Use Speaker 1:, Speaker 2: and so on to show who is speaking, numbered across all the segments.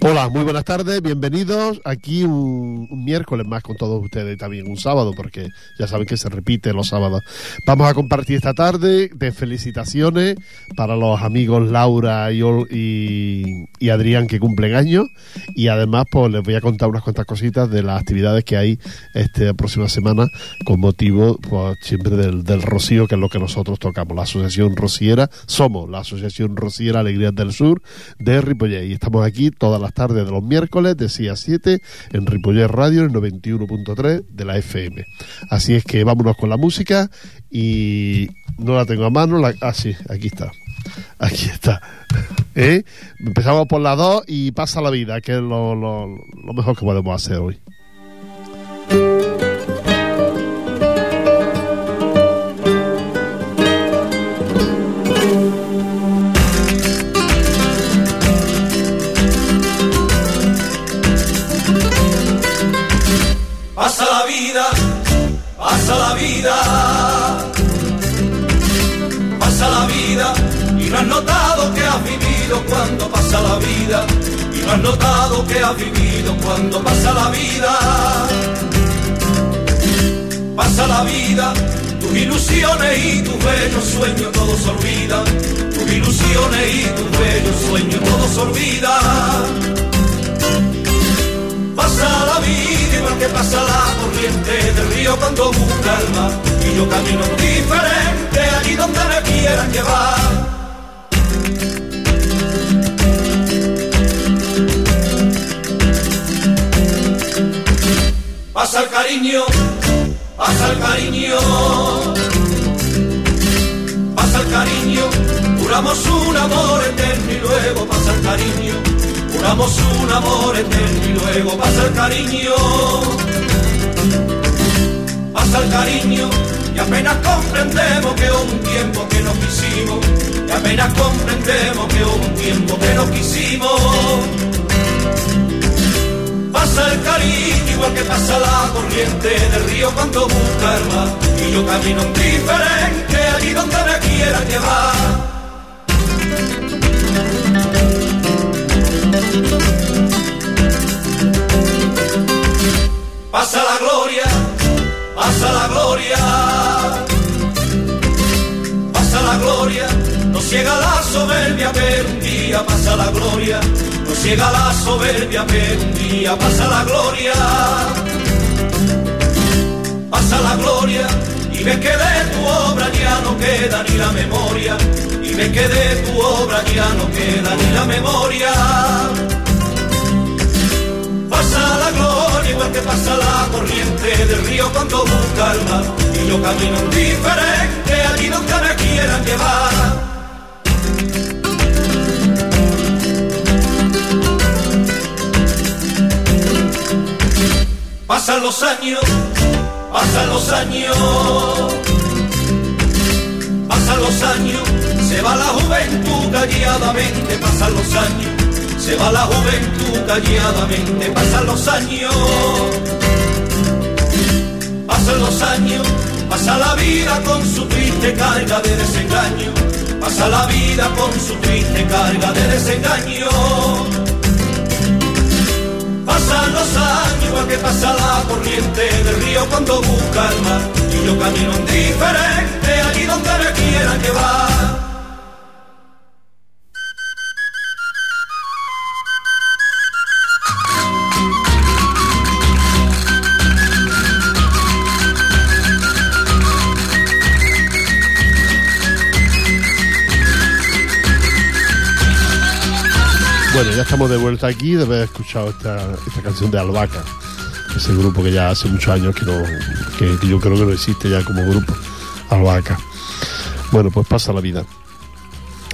Speaker 1: Hola, muy buenas tardes, bienvenidos. Aquí un, miércoles más con todos ustedes también un sábado, porque ya saben que se repite los sábados. Vamos a compartir esta tarde de felicitaciones para los amigos Laura y, y, Adrián que cumplen años. Y además pues les voy a contar unas cuantas cositas de las actividades que hay esta próxima semana con motivo pues, siempre del, del Rocío, que es lo que nosotros tocamos, la Asociación Rociera, somos la Asociación Rociera Alegrías del Sur de Ripollet. Y estamos aquí todas las tarde de los miércoles de 6 a 7 en Ripollet Radio, el 91.3 de la FM. Así es que vámonos con la música y no la tengo a mano, la, ah aquí está. Aquí está. ¿Eh? Empezamos por la 2 y pasa la vida, que es lo mejor que podemos hacer hoy.
Speaker 2: Pasa la vida, pasa la vida y no has notado que has vivido cuando pasa la vida. Y no has notado que has vivido cuando pasa la vida. Pasa la vida, tus ilusiones y tus bellos sueños todos olvidan. Tus ilusiones y tus bellos sueños todos olvidan. Que pasa la corriente del río cuando busca el mar. Y yo camino diferente allí donde me quieran llevar. Pasa el cariño, pasa el cariño, pasa el cariño, juramos un amor eterno y luego pasa el cariño Juramos un amor eterno y luego pasa el cariño. Pasa el cariño y apenas comprendemos que un tiempo que nos quisimos. Y apenas comprendemos que un tiempo que nos quisimos. Pasa el cariño igual que pasa la corriente del río cuando busca el mar. Y yo camino diferente allí donde me quieran llevar. Pasa la gloria, pasa la gloria, pasa la gloria, no ciega la soberbia, pero un día pasa la gloria, no ciega la soberbia, pero un día pasa la gloria, pasa la gloria, ve que de tu obra ya no queda ni la memoria, y ve que de tu obra ya no queda ni la memoria pasa la gloria igual que pasa la corriente del río cuando busca el. Y yo camino diferente allí donde me quieran llevar. Pasan los años, pasan los años, pasan los años, se va la juventud calladamente, pasan los años se va la juventud calladamente, pasan los años, pasan los años, pasa la vida con su triste carga de desengaño, pasa la vida con su triste carga de desengaño. Los años igual que pasa la corriente del río cuando busca el mar, y yo camino indiferente allí donde me quiera llevar.
Speaker 1: De vuelta aquí de haber escuchado esta, canción de Albaca, ese grupo que ya hace muchos años que, no, que, yo creo que no existe ya como grupo, Albaca. Bueno, pues pasa la vida.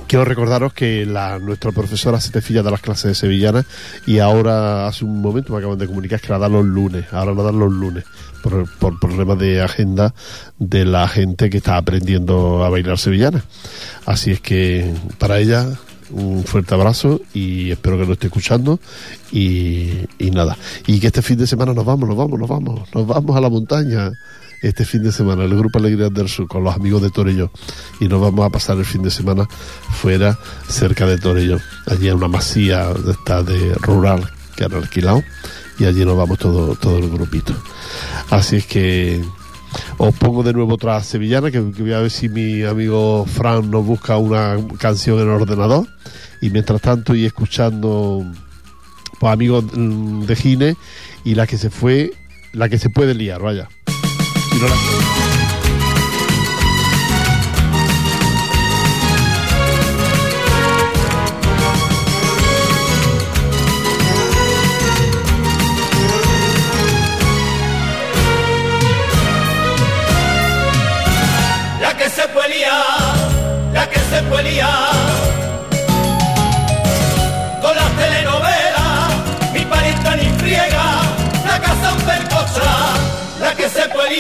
Speaker 1: Quiero recordaros que nuestra profesora se te filla de las clases de sevillana y ahora hace un momento me acaban de comunicar que la dan los lunes, ahora la dan los lunes por, por problemas de agenda de la gente que está aprendiendo a bailar sevillana. Así es que para ella un fuerte abrazo y espero que lo esté escuchando y, nada. Y que este fin de semana nos vamos, nos vamos, nos vamos, nos vamos a la montaña. este fin de semana el Grupo Alegría del Sur con los amigos de Torello y nos vamos a pasar el fin de semana fuera, cerca de Torello. Allí en una masía de, esta de rural que han alquilado y allí nos vamos todo, todo el grupito. Así es que os pongo de nuevo otra sevillana, que, voy a ver si mi amigo Fran nos busca una canción en el ordenador. Y mientras tanto, y escuchando pues, amigos de Gine y la que se fue, la que se puede liar, vaya. Si no. La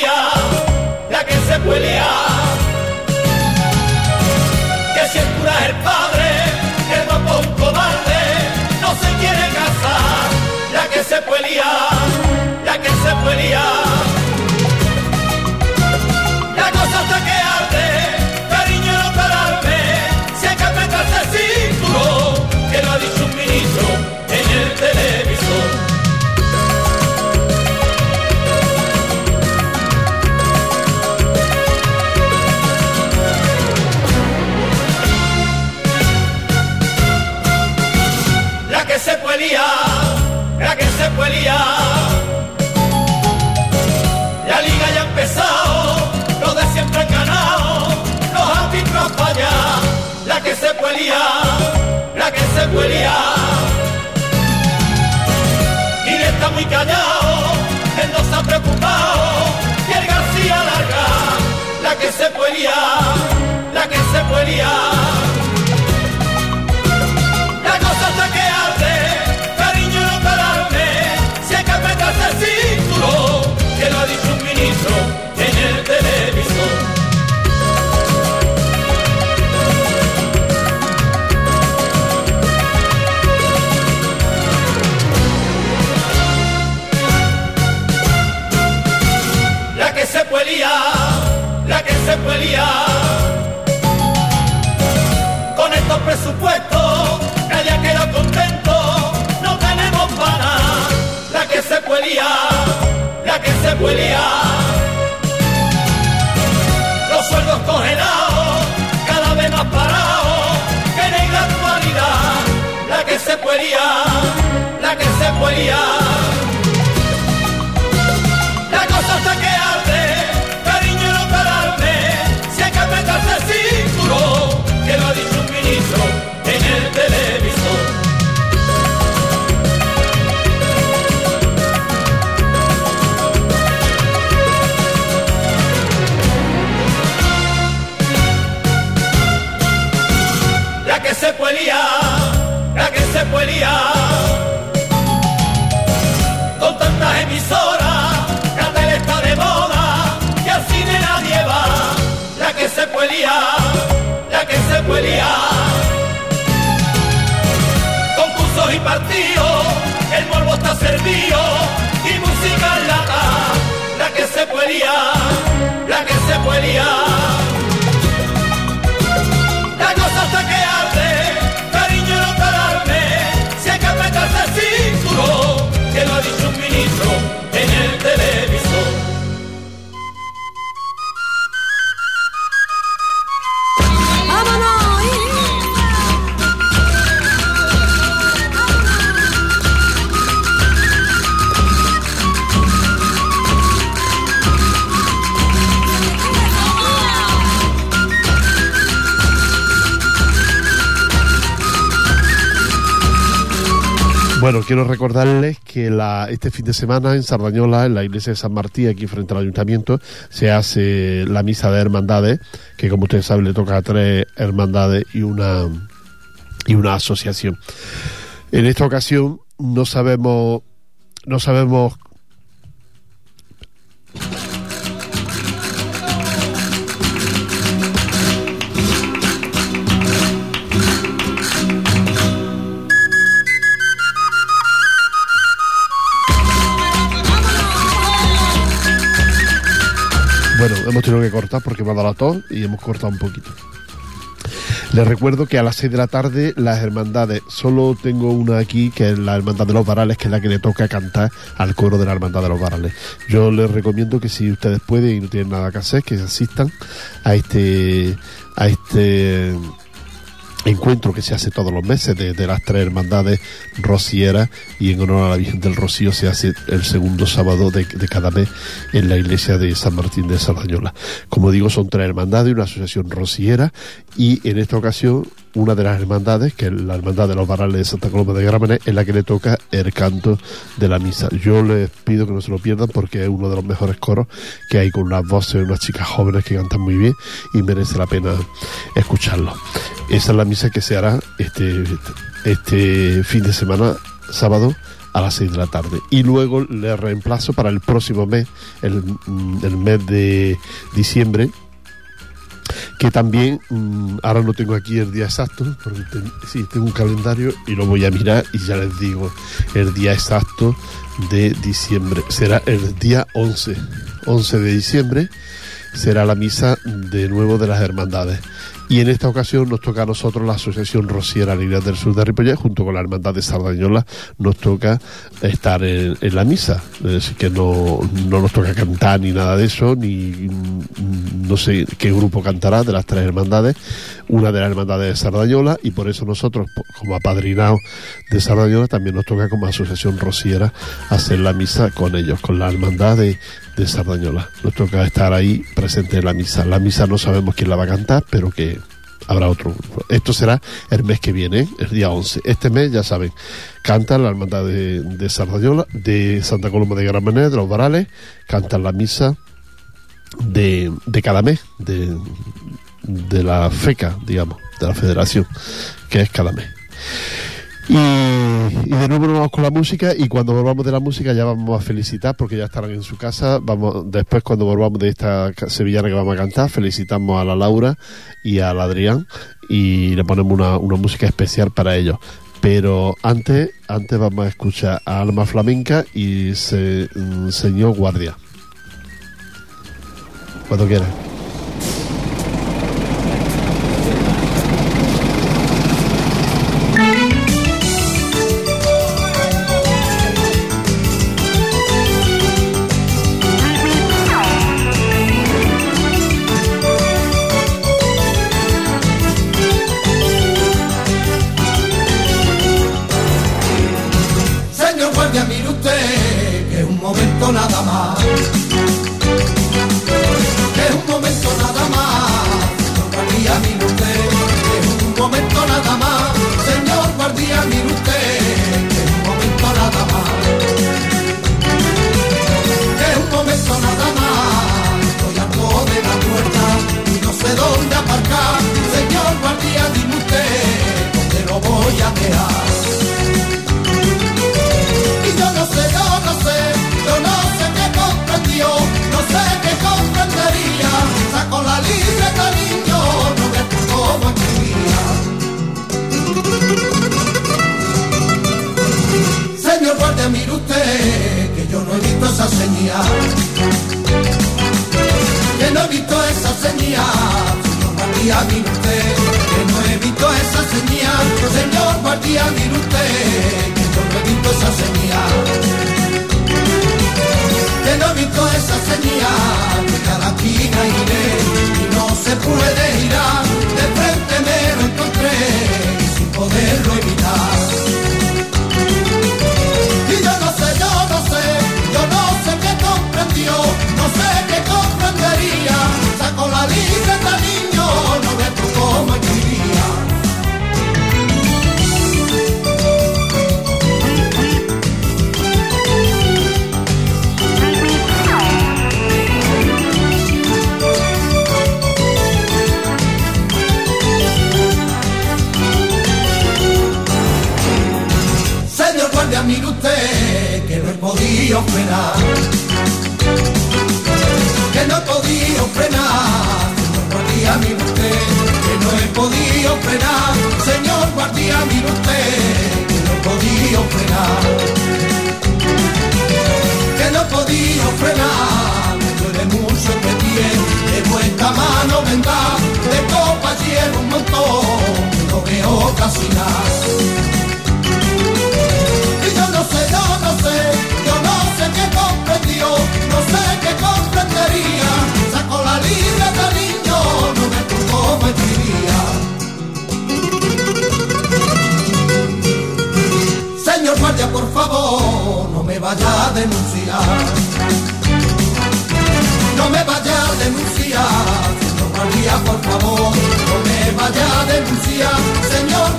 Speaker 2: la que se liar. Que si el cura es el padre, el guapo un cobarde, no se quiere casar, la que se puede la que se liar. La cosa está que arde, cariño no pararme, si hay que apretarse el cinturón, que lo ha dicho un ministro en el televisor. La que se puede liar, se puede con tantas emisoras, la tele está de moda y al cine nadie va. La que se puede liar, la que se puede liar. Concursos y partidos, el morbo está servido y música en lata. La que se puede liar, la que se puede liar.
Speaker 1: Bueno, quiero recordarles que este fin de semana en Sardañola, en la iglesia de San Martín, aquí frente al ayuntamiento, se hace la misa de hermandades, que como ustedes saben le toca a tres hermandades y una, y una asociación. En esta ocasión no sabemos, no sabemos hemos tenido que cortar porque me ha dado la tos y hemos cortado un poquito. Les recuerdo que a las 6 de la tarde las hermandades, solo tengo una aquí que es la Hermandad de los Varales, que es la que le toca cantar al coro de la Hermandad de los Varales. Yo les recomiendo que si ustedes pueden y no tienen nada que hacer, que asistan a este a este encuentro que se hace todos los meses de, las tres hermandades rocieras y en honor a la Virgen del Rocío se hace el segundo sábado de, cada mes en la iglesia de San Martín de Sardañola. Como digo, son tres hermandades, una asociación rociera y en esta ocasión una de las hermandades, que es la hermandad de los barrales de Santa Coloma de Gramenet, en la que le toca el canto de la misa. Yo les pido que no se lo pierdan porque es uno de los mejores coros que hay con unas voces de unas chicas jóvenes que cantan muy bien y merece la pena escucharlo. Esa es la misa que se hará este, este fin de semana, sábado, a las 6 de la tarde. Y luego le reemplazo para el próximo mes, el, el mes de diciembre, que también, mm, ahora no tengo aquí el día exacto, porque sí, tengo un calendario y lo voy a mirar y ya les digo el día exacto de diciembre. Será el día 11, 11 de diciembre, será la misa de nuevo de las hermandades. Y en esta ocasión nos toca a nosotros la Asociación Rociera Ligas del Sur de Ripollet, junto con la Hermandad de Sardañola, nos toca estar en, la misa. Decir, que no, no, nos toca cantar ni nada de eso, ni mm, no sé qué grupo cantará de las tres hermandades, una de las hermandades de Sardañola, y por eso nosotros, como apadrinados de Sardañola, también nos toca como Asociación Rociera hacer la misa con ellos, con la hermandad de, de Sardañola. Nos toca estar ahí presente en la misa. La misa no sabemos quién la va a cantar, pero que habrá otro. Esto será el mes que viene, el día 11. Este mes, ya saben, cantan la hermandad de, de Sardañola, de Santa Coloma de Gran de los Varales, cantan la misa de, de cada mes, de, de la FECA, digamos, de la federación, que es cada mes. Y, de nuevo vamos con la música y cuando volvamos de la música ya vamos a felicitar porque ya estarán en su casa. Vamos Después cuando volvamos de esta sevillana que vamos a cantar, felicitamos a la Laura y al Adrián y le ponemos una, una música especial para ellos. Pero antes, antes vamos a escuchar a Alma Flamenca y mm, Señor Guardia. Cuando quieras.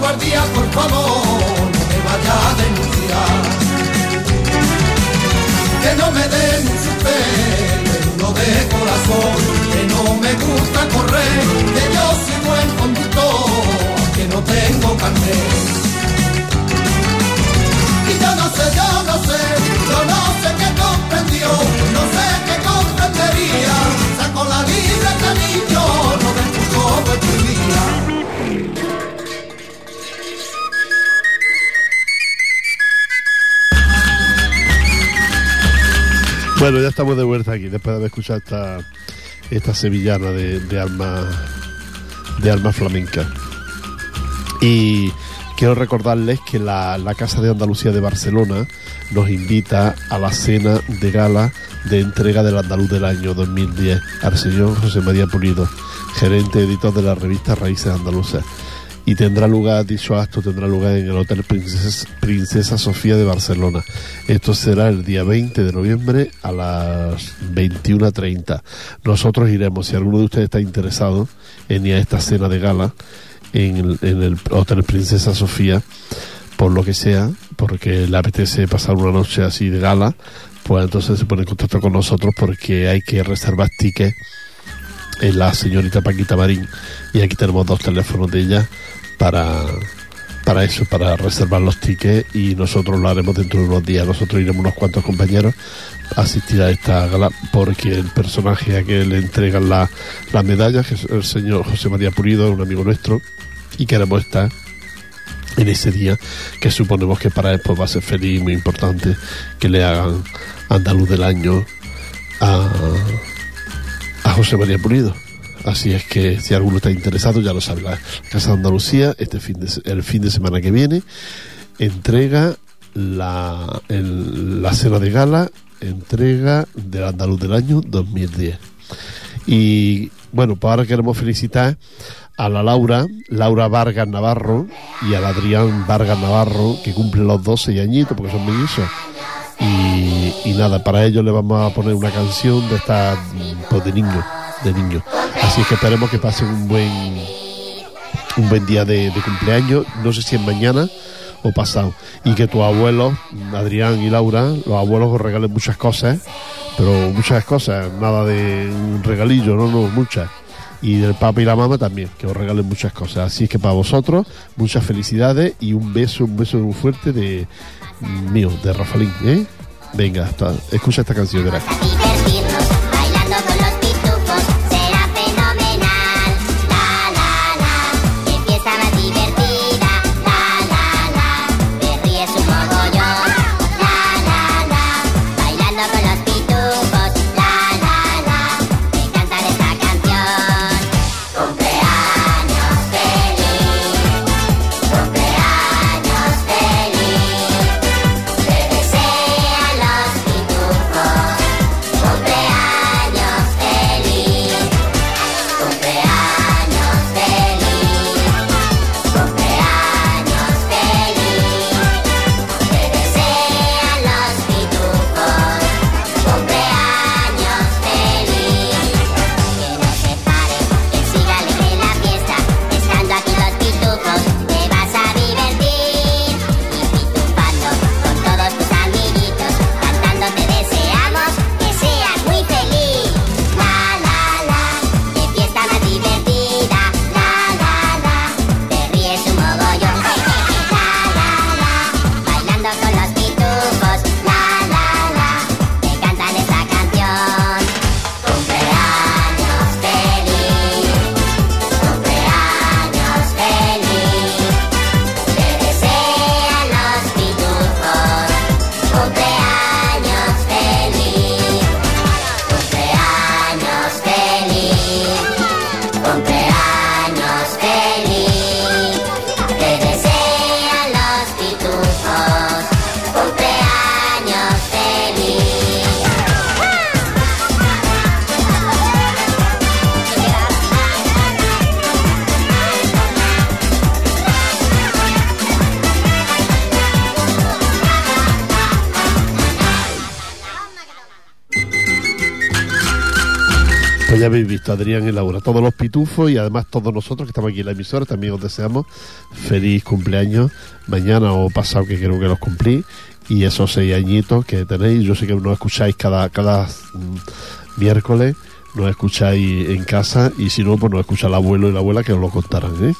Speaker 3: Guardia, por favor. No me vaya a denunciar. Que no me usted, que uno de corazón. Que no me gusta correr, que yo soy buen conductor, que no tengo carnet. Y yo no sé, yo no sé, yo no sé qué comprendió, no sé qué comprendería. Saco la libre que niño, no me puso
Speaker 1: Bueno, ya estamos de vuelta aquí, después de haber escuchado esta, esta sevillana de, de alma de alma flamenca. Y quiero recordarles que la, la Casa de Andalucía de Barcelona nos invita a la cena de gala de entrega del Andaluz del año 2010 al señor José María Pulido, gerente editor de la revista Raíces Andaluzas. Y tendrá lugar, dicho acto tendrá lugar en el Hotel Princesa, Sofía de Barcelona. Esto será el día 20 de noviembre a las 21.30. Nosotros iremos, si alguno de ustedes está interesado en ir a esta cena de gala, en el, en el Hotel Princesa Sofía, por lo que sea, porque le apetece pasar una noche así de gala, pues entonces se pone en contacto con nosotros porque hay que reservar tickets en la señorita Paquita Marín y aquí tenemos dos teléfonos de ella para para eso, para reservar los tickets y nosotros lo haremos dentro de unos días. Nosotros iremos unos cuantos compañeros a asistir a esta gala porque el personaje a que le entregan la, la medalla, que es el señor José María Purido, un amigo nuestro, y queremos estar en ese día que suponemos que para él pues, va a ser feliz muy importante que le hagan andaluz del año a, a José María Pulido. Así es que si alguno está interesado, ya lo sabe, Casa de Andalucía, este fin de, el fin de semana que viene, entrega la, el- la cena de gala, entrega del Andaluz del año 2010. Y bueno, pues ahora queremos felicitar a la Laura, Laura Vargas Navarro, y al Adrián Vargas Navarro, que cumplen los 12 añitos, porque son mellizos. Y, y nada, para ellos le vamos a poner una canción de esta pues de niño, de niño. Así que esperemos que pasen un buen un buen día de, de cumpleaños, no sé si es mañana o pasado. Y que tus abuelos, Adrián y Laura, los abuelos os regalen muchas cosas, pero muchas cosas, nada de un regalillo, no, no, muchas. Y del papá y la mamá también, que os regalen muchas cosas. Así es que para vosotros, muchas felicidades y un beso, un beso muy fuerte de mío, de Rafaelín, ¿eh? Venga, hasta- escucha esta canción, verás. Ya habéis visto, Adrián y Laura, todos los pitufos y además todos nosotros que estamos aquí en la emisora, también os deseamos feliz cumpleaños mañana o pasado que creo que los cumplí y esos seis añitos que tenéis, yo sé que nos escucháis cada, cada mm, miércoles, nos escucháis en casa y si no, pues nos escucha el abuelo y la abuela que os lo contarán, ¿eh?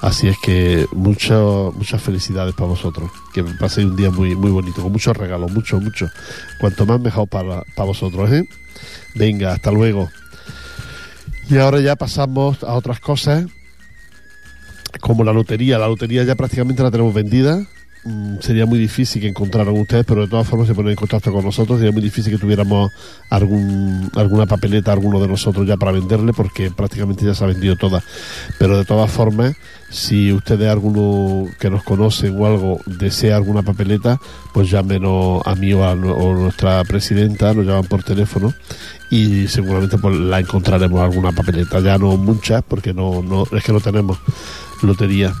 Speaker 1: Así es que mucho, muchas felicidades para vosotros, que paséis un día muy, muy bonito, con muchos regalos, mucho, mucho. Cuanto más mejor para, para vosotros, ¿eh? Venga, hasta luego. Y ahora ya pasamos a otras cosas, como la lotería. La lotería ya prácticamente la tenemos vendida. Mm, sería muy difícil que encontraran ustedes, pero de todas formas se ponen en contacto con nosotros. Sería muy difícil que tuviéramos algún, alguna papeleta, alguno de nosotros ya para venderle, porque prácticamente ya se ha vendido toda. Pero de todas formas, si ustedes, alguno que nos conocen o algo, desea alguna papeleta, pues llámenos a mí o a, o nuestra presidenta, nos llaman por teléfono y seguramente pues la encontraremos alguna papeleta. Ya no muchas, porque no, no es que no tenemos lotería.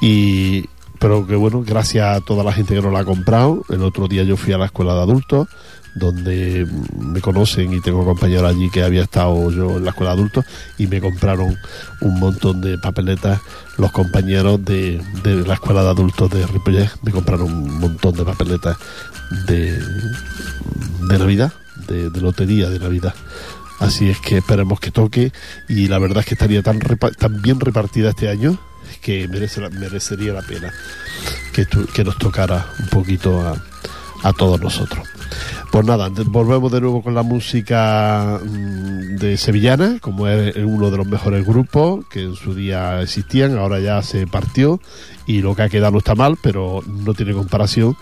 Speaker 1: Y, pero que bueno, gracias a toda la gente que nos la ha comprado. El otro día yo fui a la escuela de adultos, donde me conocen y tengo compañeros allí que había estado yo en la escuela de adultos y me compraron un montón de papeletas. Los compañeros de, de la escuela de adultos de Ripollet me compraron un montón de papeletas de, de Navidad, de, lotería de Navidad. Así es que esperemos que toque y la verdad es que estaría tan, tan bien repartida este año que merece merecería la pena que, nos tocara un poquito a, a todos nosotros. Pues nada, volvemos de nuevo con la música mm, de Sevillana, como es uno de los mejores grupos que en su día existían, ahora ya se partió y lo que ha quedado no está mal, pero no tiene comparación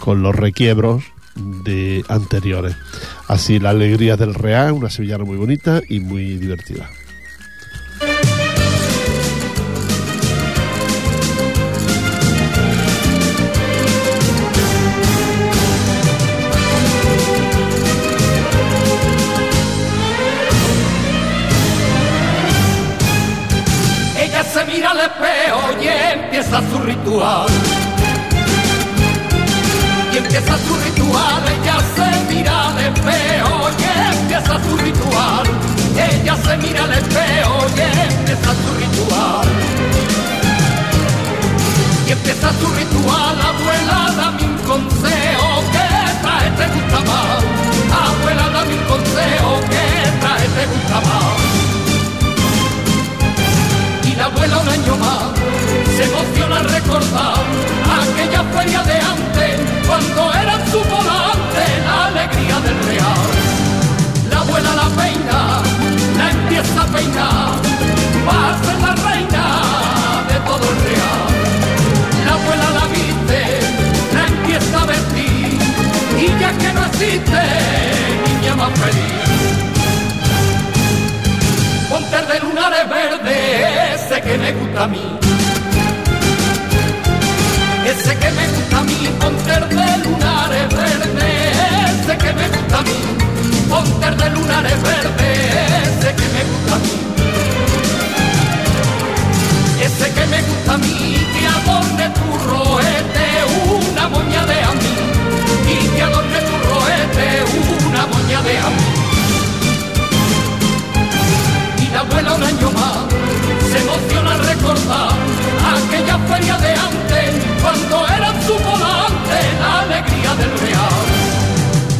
Speaker 1: con los requiebros de anteriores. Así, la alegría del Real, una sevillana muy bonita y muy divertida.
Speaker 2: Empieza su ritual. Y empieza su ritual, ella se mira al espejo y empieza su ritual. Ella se mira al espejo y empieza su ritual. Y empieza su ritual, abuela, dame un consejo, que traje te gusta más. Abuela, dame un consejo, que traje te gusta más y la abuela un año más se emociona recordar aquella feria de antes cuando era su volante la alegría del real. La abuela la peina, la empieza a peinar, va a ser la reina de todo el real. La abuela la viste, la empieza a vestir y ya que no existe niña más feliz. Ponte de lunares verde, ese que me gusta a mí. Ese que me gusta a mí, ponte el de lunares verde, ese que me gusta a mí. Ponte el de lunares verde, ese que me gusta a mí. Ese que me gusta a mí, que adorne tu roete, una moña de a mí. Y que adorne tu roete, una moña de a mí y la abuela un año más se emociona al recordar aquella feria de antes cuando era su volante la alegría del real.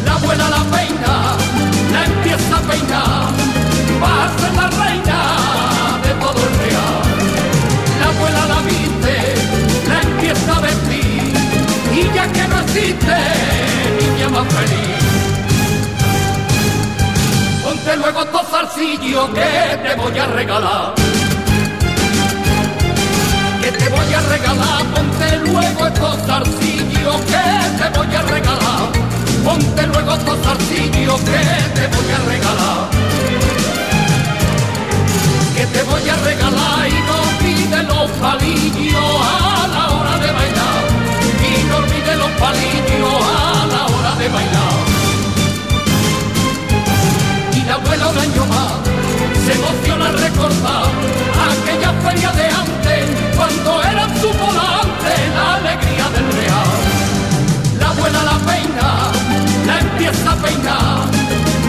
Speaker 2: La abuela la peina, la empieza a peinar, va a ser la reina de todo el real. La abuela la viste, la empieza a vestir y ya que no existe niña más feliz. Ponte luego estos zarcillos que te voy a regalar. Que te voy a regalar, ponte luego estos zarcillos que te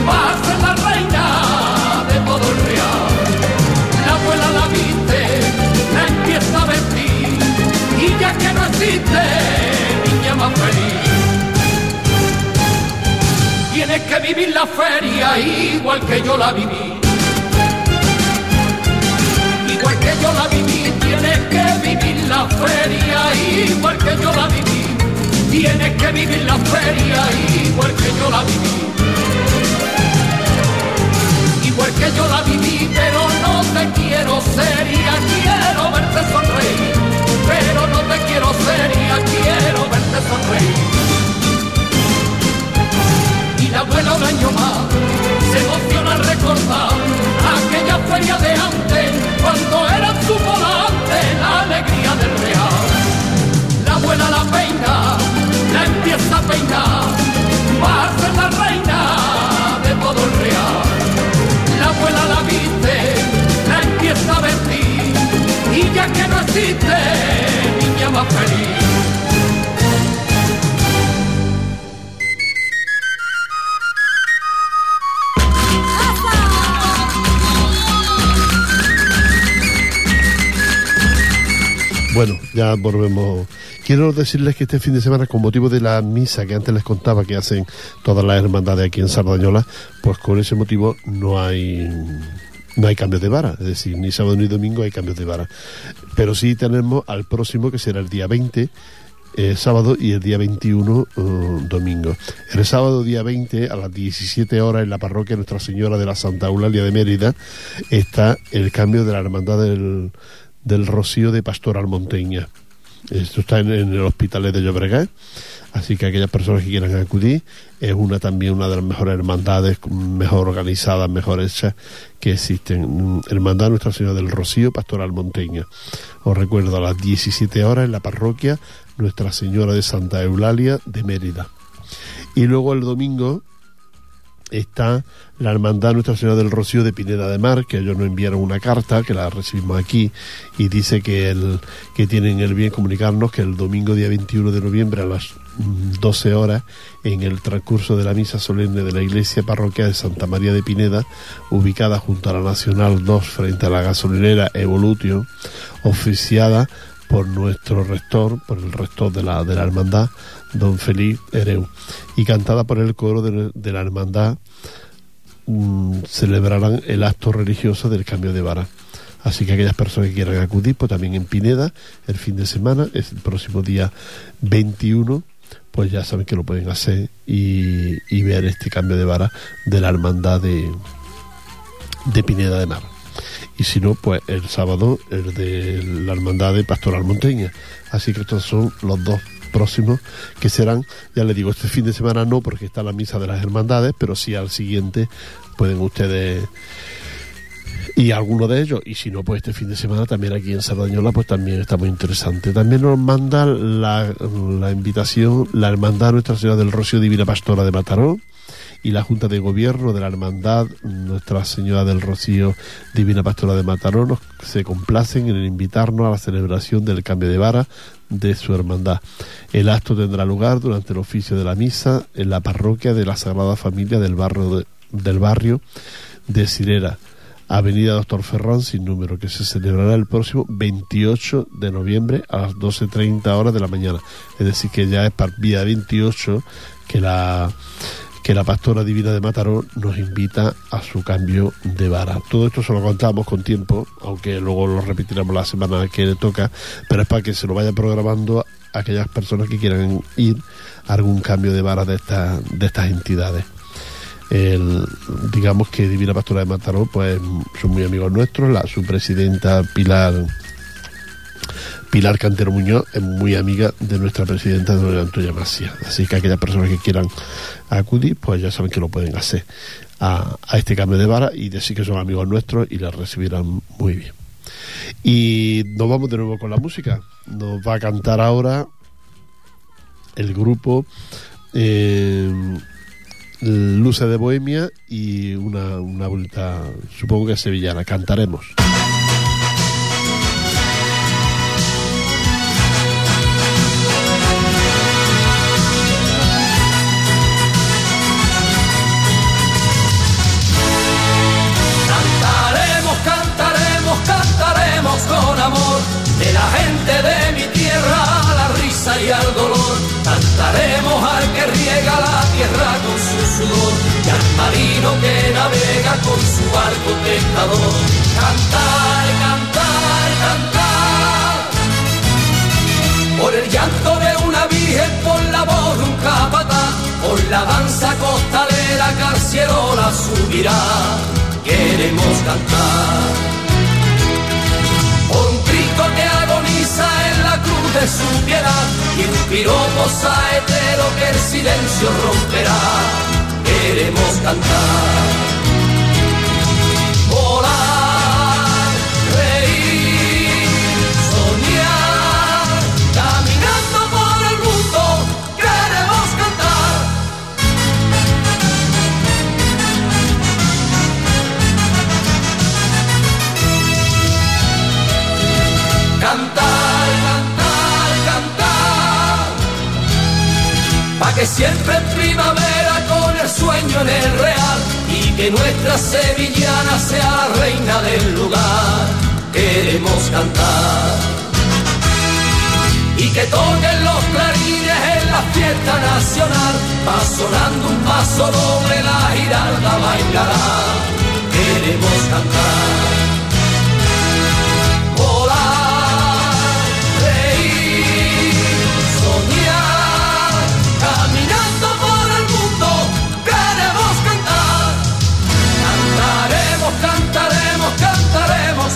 Speaker 2: va a ser la reina de todo el real. La abuela la viste, la empieza a vestir, y ya que no existe, niña más feliz. Tienes que vivir la feria igual que yo la viví. Igual que yo la viví, tienes que vivir la feria igual que yo la viví. Tienes que vivir la feria igual que yo la viví. Igual que yo la viví, pero no te quiero seria, quiero verte sonreír. Pero no te quiero seria, quiero verte sonreír. Y la abuela un año más se emociona al recordar aquella feria de antes, cuando era su volante la alegría del real. La abuela la peina, empieza a peinar, va a ser la reina
Speaker 1: ya volvemos. Quiero decirles que este fin de semana, con motivo de la misa que antes les contaba que hacen todas las hermandades aquí en Sardañola, pues con ese motivo no hay no hay cambios de vara, es decir, ni sábado ni domingo hay cambios de vara. Pero sí tenemos al próximo, que será el día 20, eh, sábado, y el día 21, eh, domingo. El sábado, día 20, a las 17 horas, en la parroquia Nuestra Señora de la Santa Eulalia de Mérida, está el cambio de la hermandad del, del Rocío de Pastoral Monteña. Esto está en, en el hospital de Llobregat, así que aquellas personas que quieran acudir, es una también una de las mejores hermandades, mejor organizadas, mejor hechas que existen. Mm, Hermandad Nuestra Señora del Rocío, Pastoral Monteña. Os recuerdo a las 17 horas en la parroquia Nuestra Señora de Santa Eulalia de Mérida. Y luego el domingo está la Hermandad Nuestra Señora del Rocío de Pineda de Mar, que ellos nos enviaron una carta, que la recibimos aquí, y dice que, el, que tienen el bien comunicarnos que el domingo día 21 de noviembre a las mm, 12 horas, en el transcurso de la misa solemne de la iglesia parroquial de Santa María de Pineda, ubicada junto a la Nacional 2 frente a la gasolinera Evolution, oficiada por nuestro rector, por el rector de la, de la hermandad, don Felipe Ereu, y cantada por el coro de, la hermandad, mm, celebrarán el acto religioso del cambio de vara. Así que aquellas personas que quieran acudir, pues también en Pineda, el fin de semana, es el próximo día 21, pues ya saben que lo pueden hacer y, y ver este cambio de vara de la hermandad de, de Pineda de Mar. Y si no, pues el sábado el de la hermandad de Pastoral Monteña. Así que estos son los dos próximos que serán, ya les digo, este fin de semana no porque está la misa de las hermandades, pero sí al siguiente pueden ustedes y alguno de ellos, y si no, pues este fin de semana también aquí en Sardañola, pues también está muy interesante. También nos manda la, la invitación la Hermandad Nuestra Señora del Rocío Divina Pastora de Mataró y la Junta de Gobierno de la Hermandad Nuestra Señora del Rocío Divina Pastora de Mataró nos, se complacen en invitarnos a la celebración del cambio de vara de su hermandad. El acto tendrá lugar durante el oficio de la misa en la parroquia de la Sagrada Familia del barrio de, del barrio de Sirera. Avenida Doctor Ferrón sin número, que se celebrará el próximo 28 de noviembre a las 12.30 horas de la mañana. Es decir, que ya es para día 28 que la que la pastora divina de Mataró nos invita a su cambio de vara. Todo esto se lo contamos con tiempo, aunque luego lo repetiremos la semana que le toca, pero es para que se lo vayan programando a aquellas personas que quieran ir a algún cambio de vara de, esta, de estas entidades el, digamos que Divina Pastora de Mataró pues son muy amigos nuestros la su presidenta Pilar Pilar Cantero Muñoz es muy amiga de nuestra presidenta doña Antonia Macías así que aquellas personas que quieran acudir pues ya saben que lo pueden hacer a, este cambio de vara y decir que son amigos nuestros y la recibirán muy bien. Y nos vamos de nuevo con la música. Nos va a cantar ahora el grupo eh, Luce de Bohemia y una, una bolita, supongo que sevillana. Cantaremos,
Speaker 2: y al dolor, cantaremos al que riega la tierra con su sudor y al marino que navega con su barco tentador. Cantar, cantar, cantar, por el llanto de una virgen, por la voz de un capataz, por la danza costalera que al la subirá. Queremos cantar. La cruz de su piedad y un piropo saetero que el silencio romperá. Queremos cantar. Siempre en primavera con el sueño en el real y que nuestra sevillana sea la reina del lugar. Queremos cantar. Y que toquen los clarines en la fiesta nacional. Va sonando un paso doble, la giralda bailará. Queremos cantar.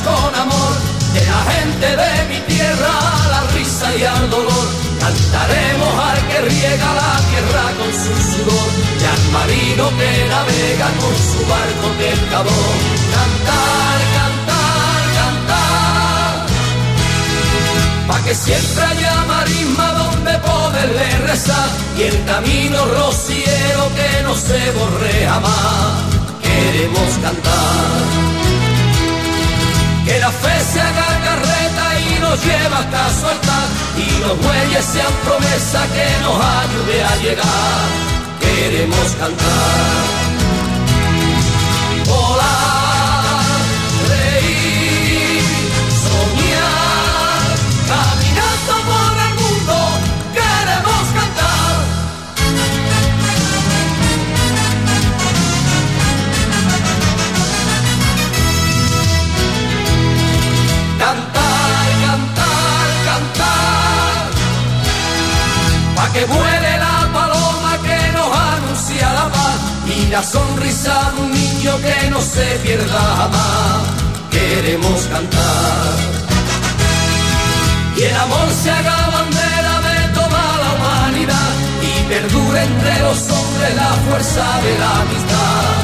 Speaker 2: Con amor, de la gente de mi tierra a la risa y al dolor. Cantaremos al que riega la tierra con su sudor y al marino que navega con su barco pescador. Cantar, cantar, cantar pa' que siempre haya marisma donde poderle rezar y el camino rociero que no se borre jamás. Queremos cantar. Que la fe se haga carreta y nos lleva hasta su altar y los muelles sean promesa que nos ayude a llegar. Queremos cantar. La sonrisa de un niño que no se pierda jamás. Queremos cantar. Y el amor se haga bandera de toda la humanidad y perdure entre los hombres la fuerza de la amistad.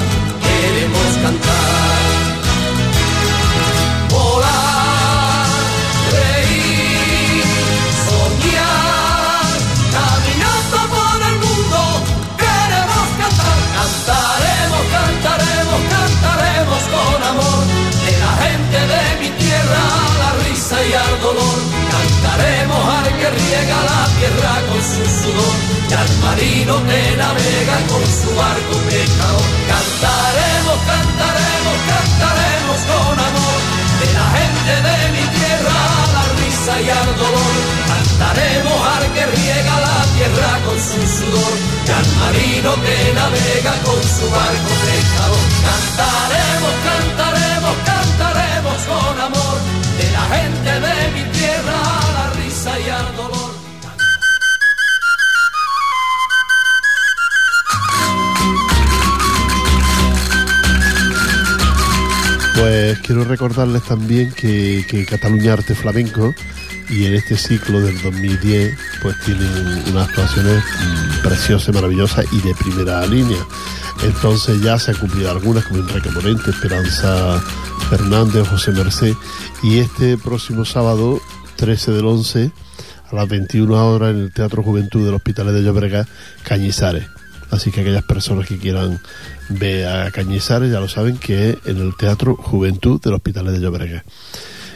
Speaker 2: Queremos cantar. Risa y al dolor. Cantaremos al que riega la tierra con su sudor y al marino que navega con su barco pescador. Cantaremos, cantaremos, cantaremos con amor de la gente de mi tierra la risa y al dolor. Cantaremos al que riega la tierra con su sudor y al marino que navega con su barco pescador. Cantaremos, cantaremos,
Speaker 1: quiero recordarles también que, que Cataluña Arte Flamenco y en este ciclo del 2010 pues tienen unas actuaciones mm, preciosas, maravillosas y de primera línea. Entonces ya se han cumplido algunas como Enrique Morente, Esperanza Fernández, José Merced y este próximo sábado 13 del 11 a las 21 horas en el Teatro Juventud del Hospital de Llobregat, Cañizares. Así que aquellas personas que quieran ver a Cañizares ya lo saben que es en el Teatro Juventud del Hospital de Llobregat.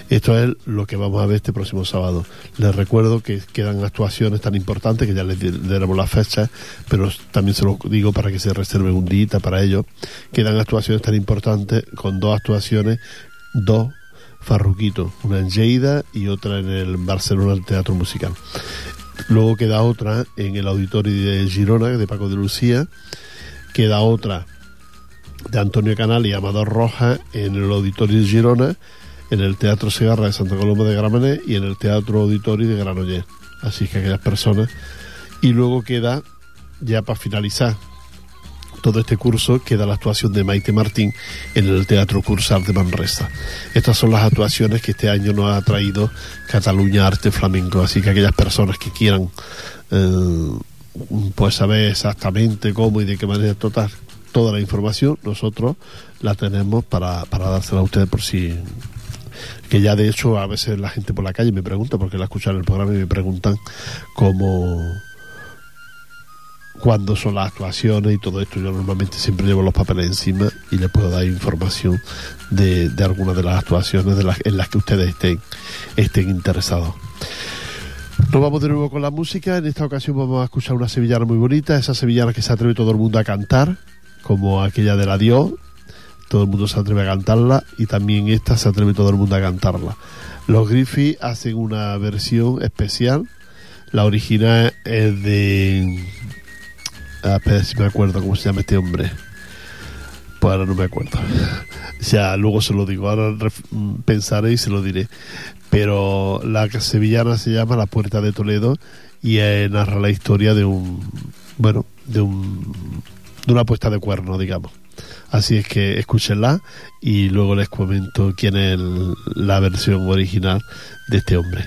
Speaker 1: Esto es lo que vamos a ver este próximo sábado. Les recuerdo que quedan actuaciones tan importantes que ya les daremos las fechas, pero también se lo digo para que se reserven un día para ello. Quedan actuaciones tan importantes con dos actuaciones, dos farruquitos, una en Lleida y otra en el Barcelona el Teatro Musical. Luego queda otra en el auditorio de Girona, de Paco de Lucía. Queda otra de Antonio Canal y Amador Rojas en el Auditorio de Girona, en el Teatro Segarra de Santa Coloma de Gramenet y en el Teatro Auditorio de Granollers. Así que aquellas personas. Y luego queda, ya para finalizar todo este curso, queda la actuación de Maite Martín en el Teatro Cursal de Manresa. Estas son las actuaciones que este año nos ha traído Cataluña Arte Flamenco. Así que aquellas personas que quieran eh, pues saber exactamente cómo y de qué manera total toda la información nosotros la tenemos para, para dársela a ustedes por si que ya de hecho a veces la gente por la calle me pregunta porque la escuchan el programa y me preguntan cómo cuándo son las actuaciones y todo esto yo normalmente siempre llevo los papeles encima y les puedo dar información de, algunas de las actuaciones en las que ustedes estén estén interesados nos vamos de nuevo con la música. En esta ocasión vamos a escuchar una sevillana muy bonita, esa sevillana que se atreve todo el mundo a cantar, como aquella del adiós. Todo el mundo se atreve a cantarla y también esta se atreve todo el mundo a cantarla. Los Griffith hacen una versión especial. La original es de. Ah, espera si me acuerdo cómo se llama este hombre. Pues ahora no me acuerdo. Ya, luego se lo digo. Ahora ref- pensaré y se lo diré. Pero la sevillana se llama La Puerta de Toledo y eh, narra la historia de un. Bueno, de un. de una puesta de cuerno, digamos. Así es que escúchenla y luego les comento quién es la versión original de este hombre.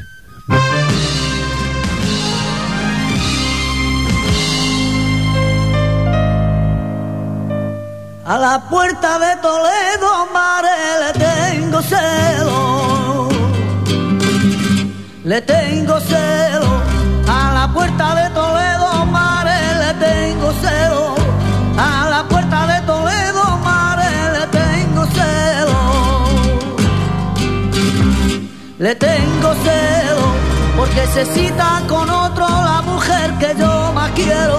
Speaker 4: A la puerta de Toledo, mare, le tengo celo. Le tengo celo. A la puerta de Toledo, mare, le tengo celo. A la puerta de Toledo, mare, le tengo celo. Le tengo celo porque se cita con otro la mujer que yo más quiero.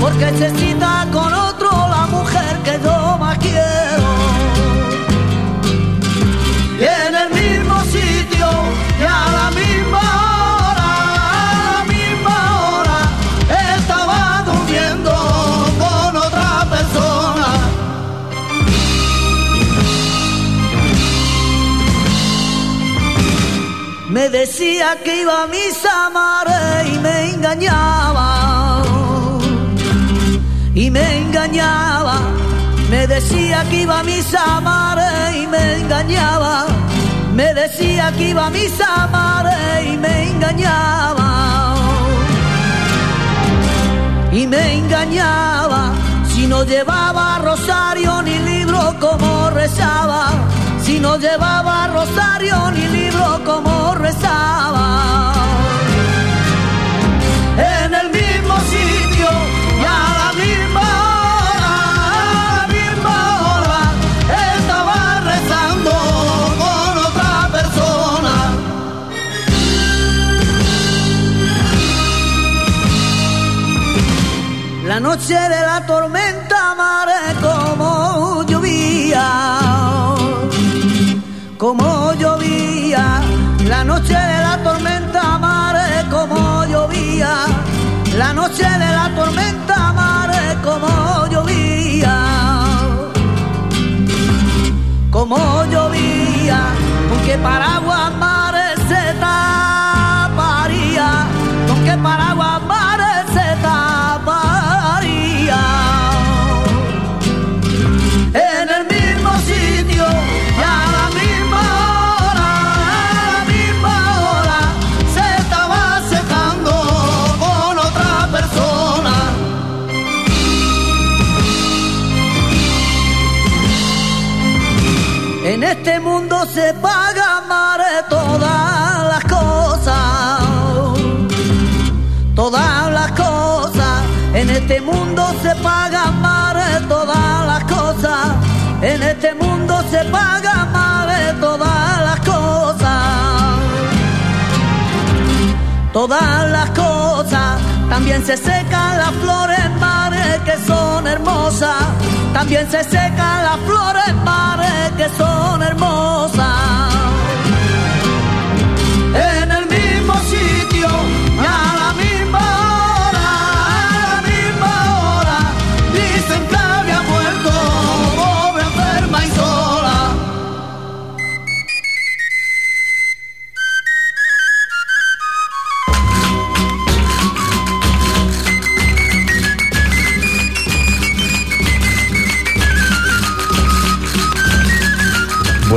Speaker 4: Porque se cita con otro decía que iba a misa mare y me engañaba. Y me engañaba. Me decía que iba a misa mare y me engañaba. Me decía que iba a misa mare y me engañaba. Y me engañaba. Si no llevaba rosario ni libro como rezaba. No llevaba rosario ni libro como rezaba. En el mismo sitio y a la misma hora, a la misma hora, estaba rezando con otra persona. La noche de la tormenta, de la tormenta, mare, como llovía. Como llovía, con qué paraguas, este mundo se paga mare todas las cosas, todas las cosas. En este mundo se paga mare todas las cosas. En este mundo se paga mare todas las cosas. Todas las cosas, también se secan las flores mares que son hermosas. También se secan las que son hermosas.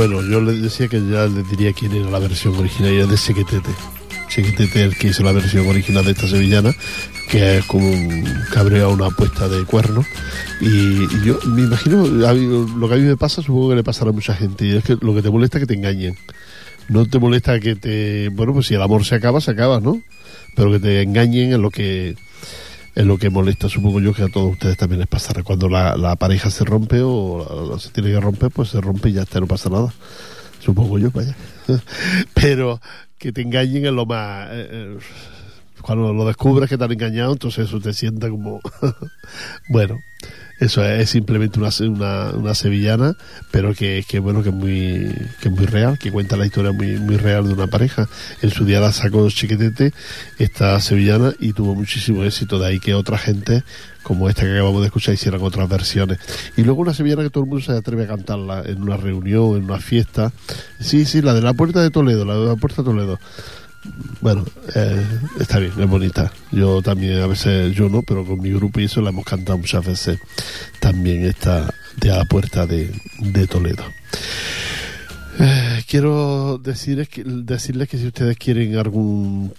Speaker 1: Bueno, yo le decía que ya le diría quién era la versión es de Sequetete. Sequetete el que hizo la versión original de esta sevillana, que es como un cabreo a una apuesta de cuerno. Y, y yo me imagino, a mí- lo que a mí me pasa, supongo que le pasará a mucha gente, y es que lo que te molesta es que te engañen. No te molesta que te... Bueno, pues si el amor se acaba, se acaba, ¿no? Pero que te engañen en lo que es lo que molesta, supongo yo que a todos ustedes también les pasará. Cuando la, la pareja se rompe o se tiene que romper, pues se rompe y ya está, no pasa nada. Supongo yo, vaya. Pero que te engañen es lo más... eh, eh, cuando lo descubres que te han engañado, entonces eso te sienta como... bueno, eso es, simplemente una, una, una sevillana, pero que, que bueno, que es muy, que muy real, que cuenta la historia muy, muy real de una pareja. En su día la sacó Chiquetete, esta sevillana, y tuvo muchísimo éxito. De ahí que otra gente, como esta que acabamos de escuchar, hicieran otras versiones. Y luego una sevillana que todo el mundo se atreve a cantarla en una reunión, en una fiesta. Sí, sí, la de la Puerta de Toledo, la de la Puerta de Toledo. Bueno, eh, está bien, es bonita. Yo también, a veces, yo no, pero con mi grupo y eso la hemos cantado muchas veces. También esta de a la puerta de, de Toledo. Eh, quiero decirles que, si ustedes quieren algún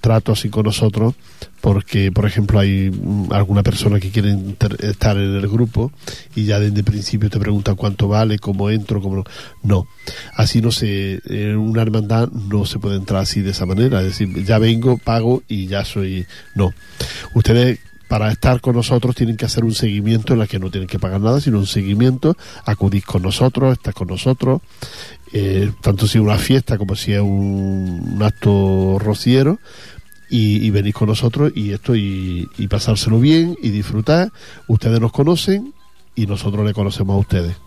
Speaker 1: trato así con nosotros, porque por ejemplo hay mm, alguna persona que quiere estar en el grupo y ya desde el principio te pregunta cuánto vale, cómo entro, cómo no. No, así no se, en una hermandad no se puede entrar así de esa manera, es decir, ya vengo, pago y ya soy. No, ustedes para estar con nosotros tienen que hacer un seguimiento en la que no tienen que pagar nada, sino un seguimiento, acudís con nosotros, estás con nosotros, eh, tanto si es una fiesta como si es un, acto rociero, y, y venís con nosotros y esto y, y pasárselo bien y disfrutar. Ustedes nos conocen y nosotros le conocemos a ustedes.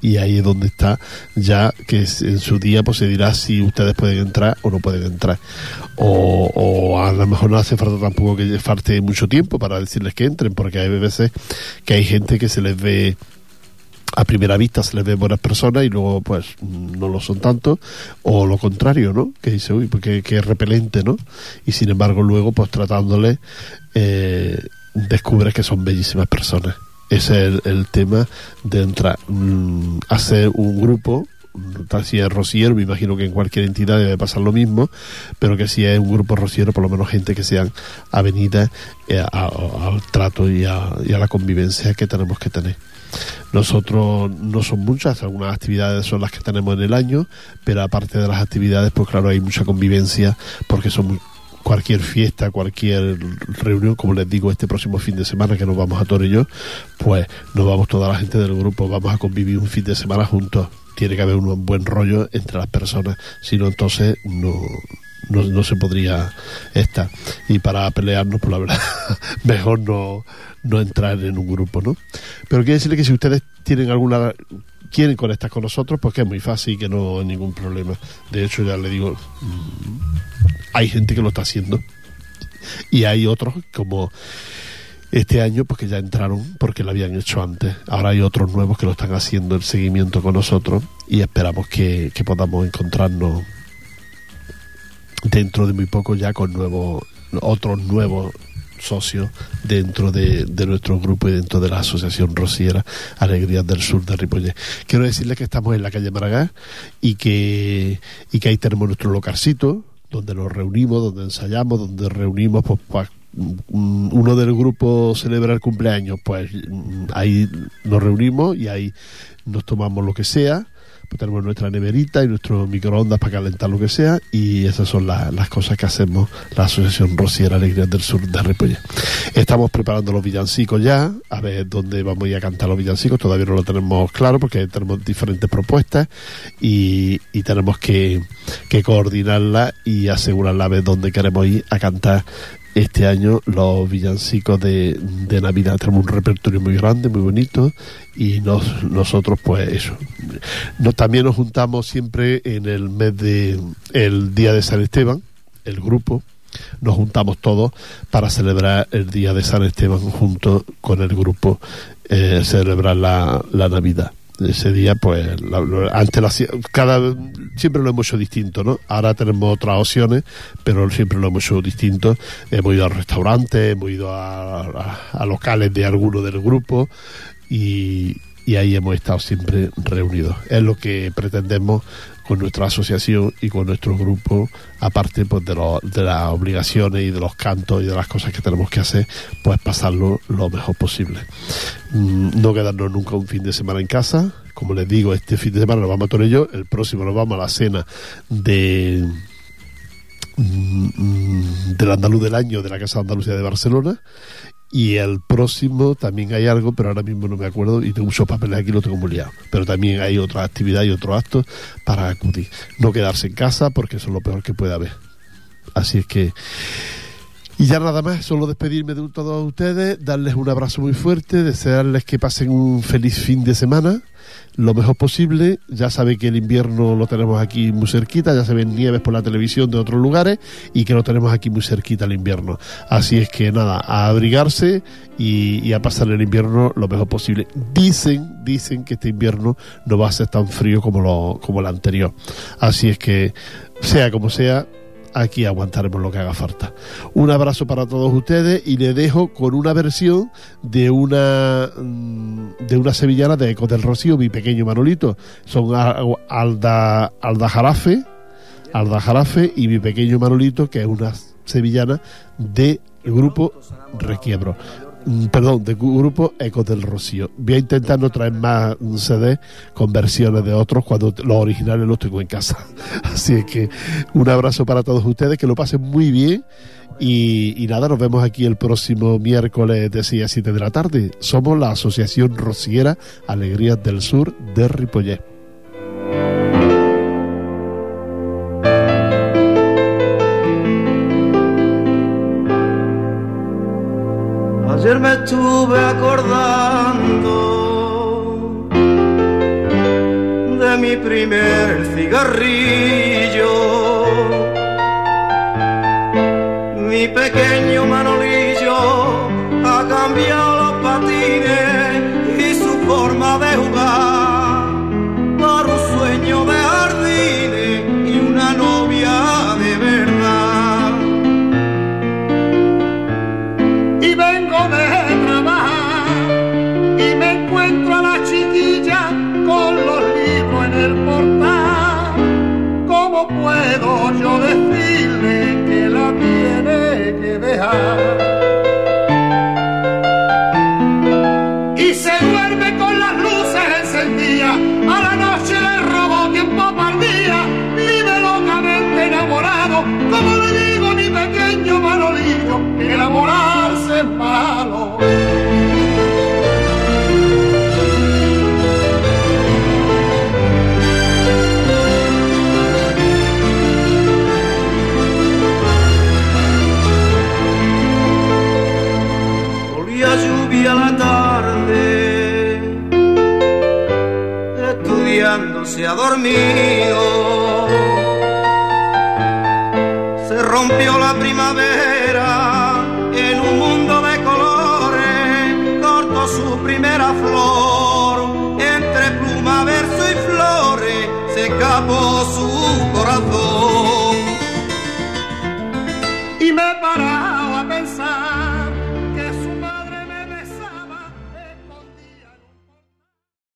Speaker 1: Y ahí es donde está ya que en su día pues se dirá si ustedes pueden entrar o no pueden entrar. O, o a lo mejor no hace falta tampoco que falte mucho tiempo para decirles que entren, porque hay veces que hay gente que se les ve a primera vista se les ve buenas personas y luego pues no lo son tanto o lo contrario no que dice uy porque que es repelente no y sin embargo luego pues tratándoles eh, descubres que son bellísimas personas es el, el tema de entrar mm, hacer un grupo tal si es rociero, me imagino que en cualquier entidad debe pasar lo mismo, pero que si es un grupo rociero, por lo menos gente que sean avenidas eh, al trato y a, y a la convivencia que tenemos que tener. Nosotros no son muchas, algunas actividades son las que tenemos en el año, pero aparte de las actividades, pues claro, hay mucha convivencia porque son cualquier fiesta, cualquier reunión, como les digo, este próximo fin de semana que nos vamos a Torelló, pues nos vamos toda la gente del grupo, vamos a convivir un fin de semana juntos. Tiene que haber un buen rollo entre las personas, si no entonces no, no, no se podría estar. Y para pelearnos, pues la verdad, mejor no, no entrar en un grupo, ¿no? Pero quiero decirle que si ustedes tienen alguna quieren conectar con nosotros, pues que es muy fácil y que no hay ningún problema. De hecho, ya le digo, mm, hay gente que lo está haciendo. Y hay otros, como este año, pues que ya entraron porque lo habían hecho antes. Ahora hay otros nuevos que lo están haciendo el seguimiento con nosotros y esperamos que, que podamos encontrarnos dentro de muy poco ya con nuevos otros nuevos socios dentro de, de nuestro grupo y dentro de la Asociación Rociera Alegrías del Sur de Ripollet. Quiero decirles que estamos en la calle Maragall y que, y que ahí tenemos nuestro localcito donde nos reunimos, donde ensayamos, donde reunimos pues, mm, uno del grupo celebra el cumpleaños, pues mm, ahí nos reunimos y ahí nos tomamos lo que sea pues tenemos nuestra neverita y nuestro microondas para calentar lo que sea y esas son la- las cosas que hacemos la Asociación Rociera Alegrías del Sur de Ripollet. Estamos preparando los villancicos ya, a ver dónde vamos a ir a cantar los villancicos, todavía no lo tenemos claro porque tenemos diferentes propuestas y, y tenemos que, que coordinarla y asegurarla a ver dónde queremos ir a cantar este año los villancicos de, Navidad. Tenemos un repertorio muy grande, muy bonito y nos, nosotros pues eso. También nos juntamos siempre en el mes de el día de San Esteban, el grupo, nos juntamos todos para celebrar el día de San Esteban junto con el grupo, eh, celebrar la Navidad. Ese día, pues, la- antes lo cada siempre lo hemos hecho distinto, ¿no? Ahora tenemos otras opciones, pero siempre lo hemos hecho distinto. Hemos ido a restaurantes, hemos ido a, a- a locales de alguno del grupo y, y ahí hemos estado siempre reunidos. Es lo que pretendemos con nuestra asociación y con nuestro grupo, aparte pues, de, lo- de las obligaciones y de los cantos y de las cosas que tenemos que hacer, pues pasarlo lo mejor posible. Mm, No quedarnos nunca un fin de semana en casa. Como les digo, este fin de semana nos vamos a Torello, el próximo nos vamos a la cena de mm, del andaluz del año de la Casa de Andalucía de Barcelona y el próximo también hay algo, pero ahora mismo no me acuerdo y tengo muchos papeles aquí, lo tengo muy liado. Pero también hay otra actividad y otros actos para acudir. No quedarse en casa porque eso es lo peor que puede haber. Así es que... Y ya nada más, solo despedirme de todos ustedes, darles un abrazo muy fuerte, desearles que pasen un feliz fin de semana, lo mejor posible. Ya sabe que el invierno lo tenemos aquí muy cerquita, ya se ven nieves por la televisión de otros lugares y que lo tenemos aquí muy cerquita el invierno. Así es que nada, a abrigarse y, y a pasar el invierno lo mejor posible. Dicen, dicen que este invierno no va a ser tan frío como, lo, como el anterior. Así es que, sea como sea, aquí aguantaremos lo que haga falta. Un abrazo para todos ustedes y le dejo con una versión de una mm, de una sevillana de Ecos del Rocío, mi pequeño Manolito. Son Alda, Alda Jarafe, Alda Jarafe y mi pequeño Manolito, que es una sevillana del grupo Requiebro. Mm, Perdón, del grupo Ecos del Rocío. Voy a intentar no traer más CD con versiones de otros cuando los originales los tengo en casa. Así es que un abrazo para todos ustedes, que lo pasen muy bien. Y, y nada, nos vemos aquí el próximo miércoles de 6 a 7 de la tarde. Somos la Asociación Rociera Alegrías del Sur de Ripollet.
Speaker 3: Ayer me estuve acordando de mi primer cigarrillo. Mi pequeño
Speaker 5: dejar?
Speaker 3: Estudiando se